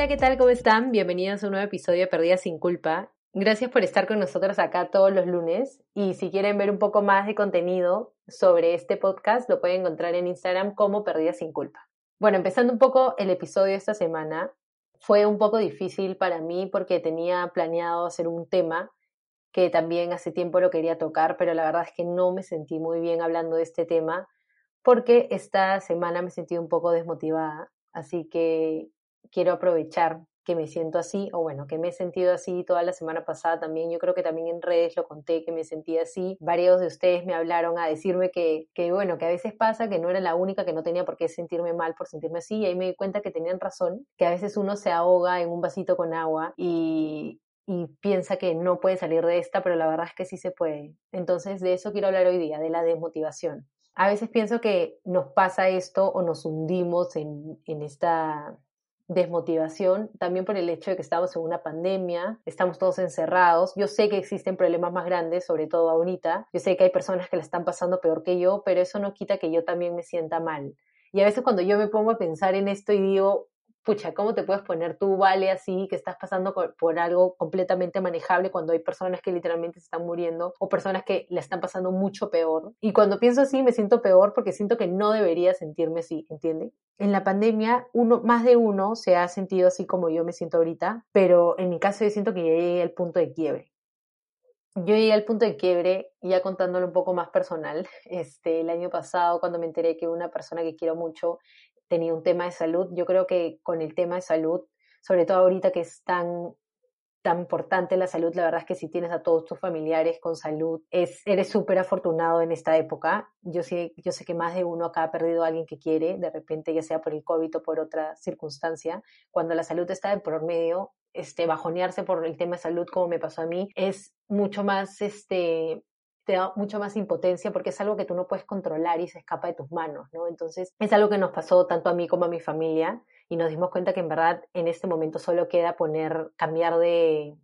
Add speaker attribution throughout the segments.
Speaker 1: Hola, ¿qué tal? ¿Cómo están? Bienvenidos a un nuevo episodio de Perdidas sin Culpa. Gracias por estar con nosotros acá todos los lunes y si quieren ver un poco más de contenido sobre este podcast lo pueden encontrar en Instagram como Perdidas sin Culpa. Bueno, empezando un poco el episodio de esta semana, fue un poco difícil para mí porque tenía planeado hacer un tema que también hace tiempo lo quería tocar, pero la verdad es que no me sentí muy bien hablando de este tema porque esta semana me sentí un poco desmotivada, así que quiero aprovechar que me siento así, o bueno, que me he sentido así toda la semana pasada también. Yo creo que también en redes lo conté que me sentí así. Varios de ustedes me hablaron a decirme que, que, bueno, que a veces pasa que no era la única que no tenía por qué sentirme mal por sentirme así. Y ahí me di cuenta que tenían razón, que a veces uno se ahoga en un vasito con agua y, piensa que no puede salir de esta, pero la verdad es que sí se puede. Entonces, de eso quiero hablar hoy día, de la desmotivación. A veces pienso que nos pasa esto o nos hundimos en esta desmotivación, también por el hecho de que estamos en una pandemia, estamos todos encerrados. Yo sé que existen problemas más grandes, sobre todo ahorita. Yo sé que hay personas que la están pasando peor que yo, pero eso no quita que yo también me sienta mal. Y a veces cuando yo me pongo a pensar en esto y digo, pucha, ¿cómo te puedes poner tú, vale, así, que estás pasando por, algo completamente manejable cuando hay personas que literalmente se están muriendo o personas que la están pasando mucho peor? Y cuando pienso así, me siento peor porque siento que no debería sentirme así, ¿entiende? En la pandemia, uno, más de uno se ha sentido así como yo me siento ahorita, pero en mi caso yo siento que ya llegué al punto de quiebre. Yo llegué al punto de quiebre, ya contándolo un poco más personal, este, el año pasado cuando me enteré que una persona que quiero mucho tenía un tema de salud. Yo creo que con el tema de salud, sobre todo ahorita que es tan, tan importante la salud, la verdad es que si tienes a todos tus familiares con salud, es, eres súper afortunado en esta época. Yo sé, yo sé que más de uno acá ha perdido a alguien que quiere, de repente ya sea por el COVID o por otra circunstancia. Cuando la salud está de por medio, este, bajonearse por el tema de salud, como me pasó a mí, es mucho más este, te da mucho más impotencia porque es algo que tú no puedes controlar y se escapa de tus manos, ¿no? Entonces es algo que nos pasó tanto a mí como a mi familia y nos dimos cuenta que en verdad en este momento solo queda poner, cambiar de,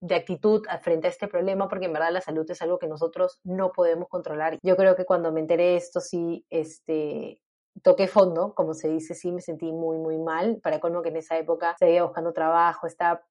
Speaker 1: de actitud frente a este problema porque en verdad la salud es algo que nosotros no podemos controlar. Yo creo que cuando me enteré de esto sí, este, toqué fondo, como se dice, sí me sentí muy, muy mal. Para colmo que en esa época seguía buscando trabajo, estaba,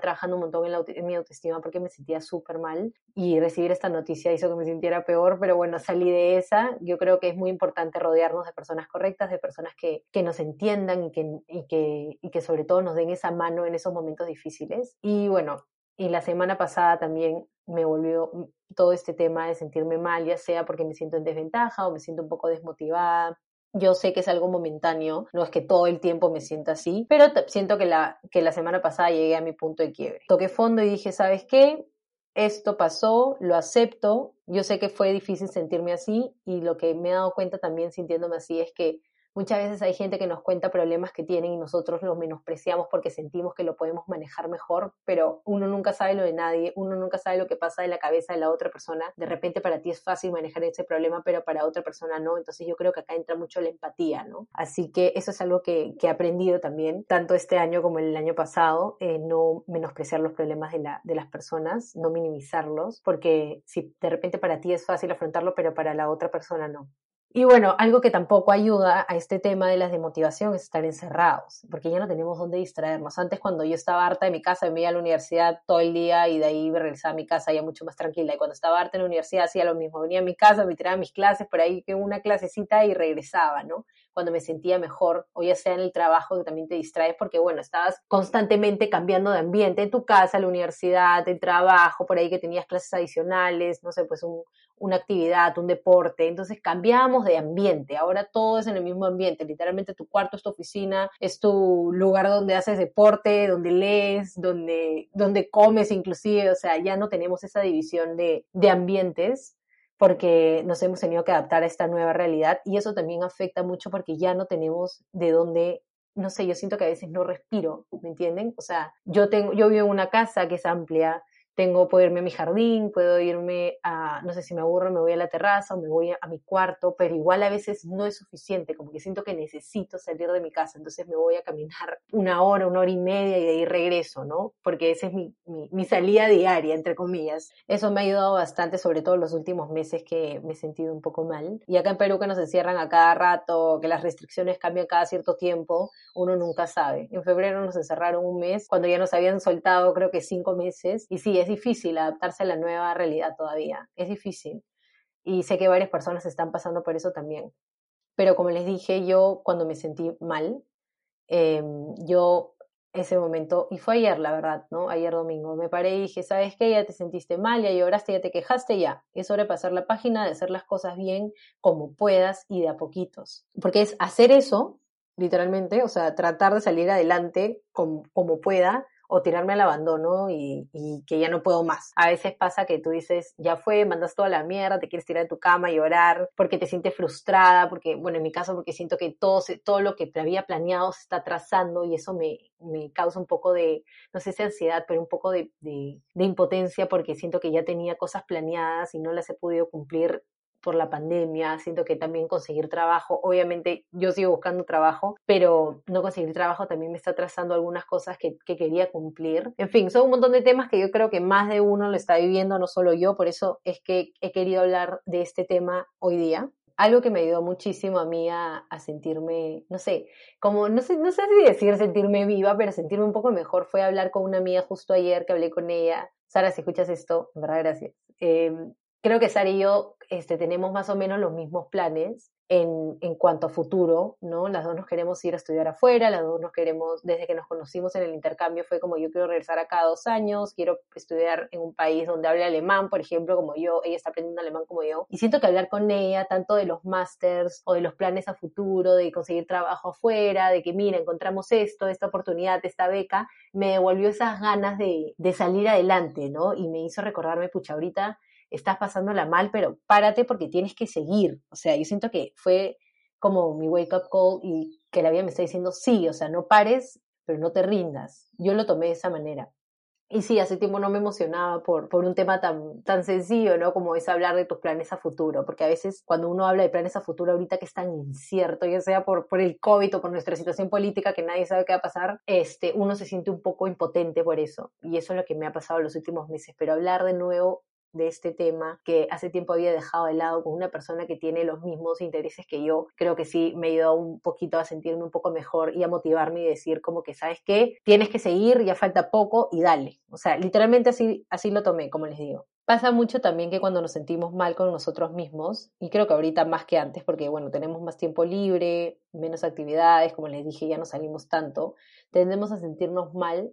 Speaker 1: trabajando un montón en, mi autoestima porque me sentía súper mal y recibir esta noticia hizo que me sintiera peor, pero bueno, salí de esa. Yo creo que es muy importante rodearnos de personas correctas, de personas que, que nos entiendan y que, y, que, y que sobre todo nos den esa mano en esos momentos difíciles. Y bueno, y la semana pasada también me volvió todo este tema de sentirme mal, ya sea porque me siento en desventaja o me siento un poco desmotivada yo sé que es algo momentáneo, no es que todo el tiempo me sienta así, pero siento que la, que la semana pasada llegué a mi punto de quiebre. Toqué fondo y dije, ¿sabes qué? Esto pasó, lo acepto. Yo sé que fue difícil sentirme así y lo que me he dado cuenta también sintiéndome así es que Muchas veces hay gente que nos cuenta problemas que tienen y nosotros los menospreciamos porque sentimos que lo podemos manejar mejor, pero uno nunca sabe lo de nadie, uno nunca sabe lo que pasa en la cabeza de la otra persona. De repente para ti es fácil manejar ese problema, pero para otra persona no. Entonces yo creo que acá entra mucho la empatía, ¿no? Así que eso es algo que, he aprendido también, tanto este año como el año pasado, eh, no menospreciar los problemas de, la, de las personas, no minimizarlos, porque si de repente para ti es fácil afrontarlo, pero para la otra persona no. Y bueno, algo que tampoco ayuda a este tema de la desmotivación es estar encerrados, porque ya no tenemos dónde distraernos. Antes, cuando yo estaba harta de mi casa, me iba a la universidad todo el día y de ahí me regresaba a mi casa ya mucho más tranquila. Y cuando estaba harta en la universidad hacía lo mismo. Venía a mi casa, me tiraba mis clases, por ahí una clasecita y regresaba, ¿no? Cuando me sentía mejor, o ya sea en el trabajo, que también te distraes, porque bueno, estabas constantemente cambiando de ambiente, en tu casa, la universidad, el trabajo, por ahí que tenías clases adicionales, no sé, pues un, una actividad, un deporte, entonces cambiamos de ambiente, ahora todo es en el mismo ambiente, literalmente tu cuarto es tu oficina, es tu lugar donde haces deporte, donde lees, donde, donde comes inclusive, o sea, ya no tenemos esa división de, de ambientes porque nos hemos tenido que adaptar a esta nueva realidad y eso también afecta mucho porque ya no tenemos de dónde no sé, yo siento que a veces no respiro, ¿me entienden? O sea, yo tengo, yo vivo en una casa que es amplia, tengo, puedo irme a mi jardín, puedo irme a, no sé si me aburro, me voy a la terraza o me voy a, mi cuarto, pero igual a veces no es suficiente, como que siento que necesito salir de mi casa, entonces me voy a caminar una hora, una hora y media y de ahí regreso, ¿no? Porque esa es mi, mi, salida diaria, entre comillas. Eso me ha ayudado bastante, sobre todo los últimos meses que me he sentido un poco mal. Y acá en Perú que nos encierran a cada rato, que las restricciones cambian cada cierto tiempo, uno nunca sabe. En febrero nos encerraron un mes, cuando ya nos habían soltado creo que cinco meses, y sí, es difícil adaptarse a la nueva realidad todavía, es difícil. Y sé que varias personas están pasando por eso también. Pero como les dije, yo cuando me sentí mal, em, yo ese momento, y fue ayer, la verdad, ¿no? Ayer domingo, me paré y dije, ¿sabes qué? Ya te sentiste mal, ya lloraste, ya te quejaste, ya. Es hora pasar la página, de hacer las cosas bien, como puedas y de a poquitos. Porque es hacer eso, literalmente, o sea, tratar de salir adelante como pueda, o tirarme al abandono y, que ya no puedo más. A veces pasa que tú dices, ya fue, mandas toda la mierda, te quieres tirar de tu cama y llorar porque te sientes frustrada, porque, bueno, en mi caso, porque siento que todo, todo lo que había planeado se está atrasando y eso me, me causa un poco de, no sé si ansiedad, pero un poco de, de, de impotencia porque siento que ya tenía cosas planeadas y no las he podido cumplir por la pandemia, siento que también conseguir trabajo, obviamente yo sigo buscando trabajo, pero no conseguir trabajo también me está trazando algunas cosas que, quería cumplir. En fin, son un montón de temas que yo creo que más de uno lo está viviendo, no solo yo, por eso es que he querido hablar de este tema hoy día algo que me ayudó muchísimo a mí a, sentirme, no sé, como, no sé, no sé si decir sentirme viva, pero sentirme un poco mejor fue hablar con una amiga justo ayer que hablé con ella. Sara, si escuchas esto, en verdad, gracias. Em, creo que Sara y yo este, tenemos más o menos los mismos planes en, en, cuanto a futuro, ¿no? Las dos nos queremos ir a estudiar afuera, las dos nos queremos, desde que nos conocimos en el intercambio fue como yo quiero regresar a cada dos años, quiero estudiar en un país donde hable alemán, por ejemplo, como yo, ella está aprendiendo alemán como yo, y siento que hablar con ella, tanto de los másters o de los planes a futuro, de conseguir trabajo afuera, de que mira, encontramos esto, esta oportunidad, esta beca, me devolvió esas ganas de, de salir adelante, ¿no? Y me hizo recordarme, pucha, ahorita estás pasándola mal, pero párate porque tienes que seguir. O sea, yo siento que fue como mi wake up call y que la vida me está diciendo, sí, o sea, no pares, pero no te rindas. Yo lo tomé de esa manera. Y sí, hace tiempo no me emocionaba por, por un tema tan, tan sencillo, ¿no? Como es hablar de tus planes a futuro, porque a veces cuando uno habla de planes a futuro ahorita que es tan incierto, ya sea por, por el COVID o por nuestra situación política que nadie sabe qué va a pasar, este, uno se siente un poco impotente por eso. Y eso es lo que me ha pasado los últimos meses. Pero hablar de nuevo de este tema que hace tiempo había dejado de lado con una persona que tiene los mismos intereses que yo, creo que sí me ayudó un poquito a sentirme un poco mejor y a motivarme y decir como que, ¿sabes qué? Tienes que seguir, ya falta poco y dale. O sea, literalmente así, así lo tomé, como les digo. Pasa mucho también que cuando nos sentimos mal con nosotros mismos, y creo que ahorita más que antes, porque bueno, tenemos más tiempo libre, menos actividades, como les dije, ya no salimos tanto, tendemos a sentirnos mal,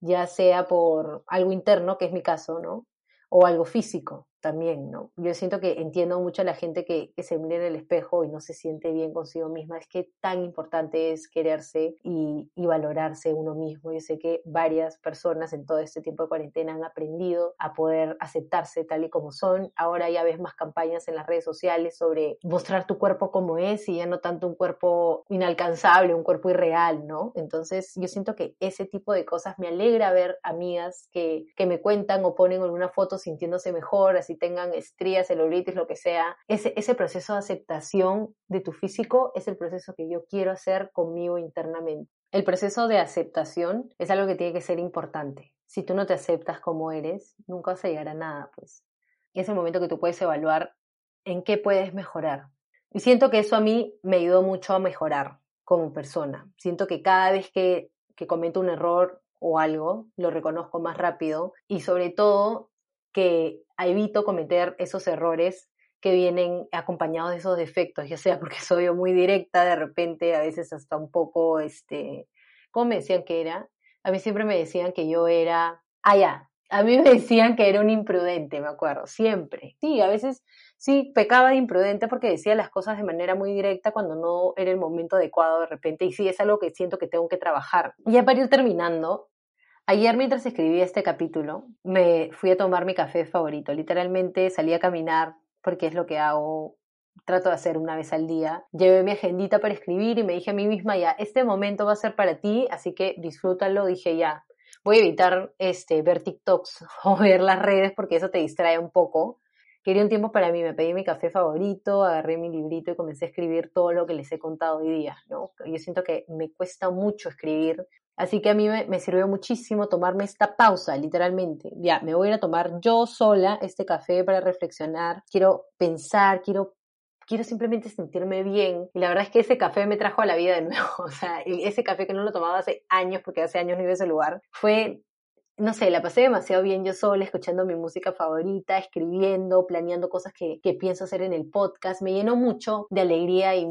Speaker 1: ya sea por algo interno, que es mi caso, ¿no? O algo físico también, ¿no? Yo siento que entiendo mucho a la gente que, se mira en el espejo y no se siente bien consigo misma. Es que tan importante es quererse y, valorarse uno mismo. Yo sé que varias personas en todo este tiempo de cuarentena han aprendido a poder aceptarse tal y como son. Ahora ya ves más campañas en las redes sociales sobre mostrar tu cuerpo como es y ya no tanto un cuerpo inalcanzable, un cuerpo irreal, ¿no? Entonces yo siento que ese tipo de cosas me alegra ver amigas que, que me cuentan o ponen alguna foto sintiéndose mejor, así si tengan estrías, celulitis, lo que sea, ese, ese proceso de aceptación de tu físico es el proceso que yo quiero hacer conmigo internamente. El proceso de aceptación es algo que tiene que ser importante. Si tú no te aceptas como eres, nunca vas a a nada, pues. Es el momento que tú puedes evaluar en qué puedes mejorar. Y siento que eso a mí me ayudó mucho a mejorar como persona. Siento que cada vez que, que cometo un error o algo, lo reconozco más rápido y sobre todo que evito cometer esos errores que vienen acompañados de esos defectos, ya sea porque soy muy directa, de repente a veces hasta un poco, este, ¿cómo me decían que era? A mí siempre me decían que yo era, ah, ya, A mí me decían que era un imprudente, me acuerdo, siempre. Sí, a veces sí pecaba de imprudente porque decía las cosas de manera muy directa cuando no era el momento adecuado de repente. Y sí, es algo que siento que tengo que trabajar. Ya para ir terminando, Ayer mientras escribí este capítulo, me fui a tomar mi café favorito. Literalmente salí a caminar porque es lo que hago, trato de hacer una vez al día. Llevé mi agendita para escribir y me dije a mí misma, ya, este momento va a ser para ti, así que disfrútalo. Dije, ya, voy a evitar este, ver TikToks o ver las redes porque eso te distrae un poco. Quería un tiempo para mí, me pedí mi café favorito, agarré mi librito y comencé a escribir todo lo que les he contado hoy día. Yo siento que me cuesta mucho escribir, así que a mí me, sirvió muchísimo tomarme esta pausa, literalmente. Ya, me voy a ir a tomar yo sola este café para reflexionar, quiero pensar, quiero quiero simplemente sentirme bien. Y la verdad es que ese café me trajo a la vida de nuevo. O sea, ese café que no lo tomaba hace años, porque hace años no iba a ese lugar, fue no sé, la pasé demasiado bien yo sola, escuchando mi música favorita, escribiendo, planeando cosas que, pienso hacer en el podcast. Me llenó mucho de alegría y,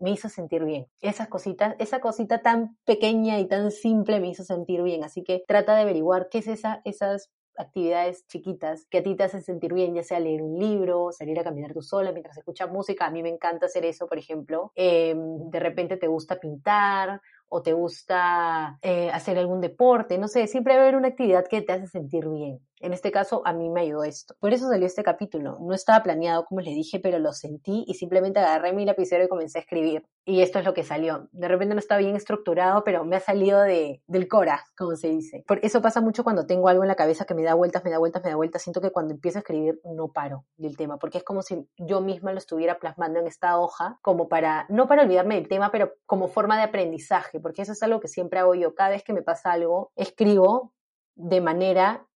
Speaker 1: me hizo sentir bien. Esas cositas, esa cosita tan pequeña y tan simple me hizo sentir bien. Así que trata de averiguar qué es esa, esas actividades chiquitas que a ti te hacen sentir bien, ya sea leer un libro, salir a caminar tú sola mientras escuchas música. A mí me encanta hacer eso, por ejemplo. Em, de repente te gusta pintar o te gusta eh, hacer algún deporte, no sé, siempre haber una actividad que te hace sentir bien. En este caso, a mí me ayudó esto. Por eso salió este capítulo. No estaba planeado, como les dije, pero lo sentí y simplemente agarré mi lapicero y comencé a escribir. Y esto es lo que salió. De repente no está bien estructurado, pero me ha salido de, del cora, como se dice. Por eso pasa mucho cuando tengo algo en la cabeza que me da vueltas, me da vueltas, me da vueltas. Siento que cuando empiezo a escribir no paro del tema, porque es como si yo misma lo estuviera plasmando en esta hoja, como para, no para olvidarme del tema, pero como forma de aprendizaje, porque eso es algo que siempre hago yo. Cada vez que me pasa algo, escribo de manera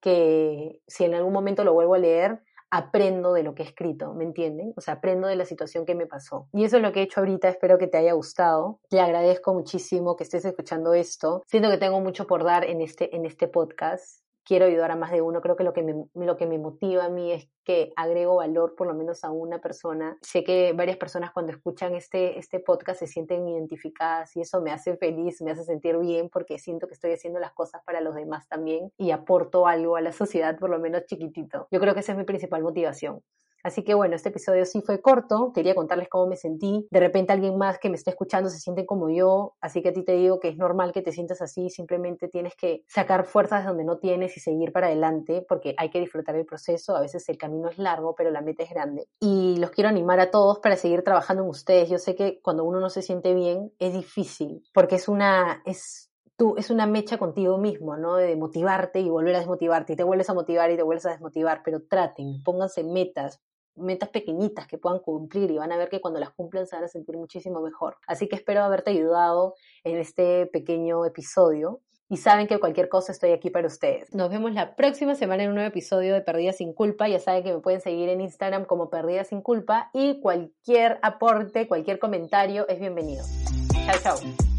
Speaker 1: que si en algún momento lo vuelvo a leer, aprendo de lo que he escrito, ¿me entienden? O sea, aprendo de la situación que me pasó. Y eso es lo que he hecho ahorita, espero que te haya gustado. Te agradezco muchísimo que estés escuchando esto. Siento que tengo mucho por dar en este, en este podcast quiero ayudar a más de uno. Creo que lo que me, lo que me motiva a mí es que agrego valor por lo menos a una persona. Sé que varias personas cuando escuchan este, este podcast se sienten identificadas y eso me hace feliz, me hace sentir bien porque siento que estoy haciendo las cosas para los demás también y aporto algo a la sociedad por lo menos chiquitito. Yo creo que esa es mi principal motivación. Así que bueno, este episodio sí fue corto, quería contarles cómo me sentí. De repente alguien más que me está escuchando se siente como yo, así que a ti te digo que es normal que te sientas así, simplemente tienes que sacar fuerzas donde no tienes y seguir para adelante, porque hay que disfrutar el proceso, a veces el camino es largo, pero la meta es grande. Y los quiero animar a todos para seguir trabajando en ustedes. Yo sé que cuando uno no se siente bien es difícil, porque es una, es Tú, es una mecha contigo mismo, ¿no? De motivarte y volver a desmotivarte y te vuelves a motivar y te vuelves a desmotivar, pero traten, pónganse metas, metas pequeñitas que puedan cumplir y van a ver que cuando las cumplen se van a sentir muchísimo mejor. Así que espero haberte ayudado en este pequeño episodio y saben que cualquier cosa estoy aquí para ustedes. Nos vemos la próxima semana en un nuevo episodio de Perdida sin Culpa. Ya saben que me pueden seguir en Instagram como Perdida sin Culpa y cualquier aporte, cualquier comentario es bienvenido. Chao, chao.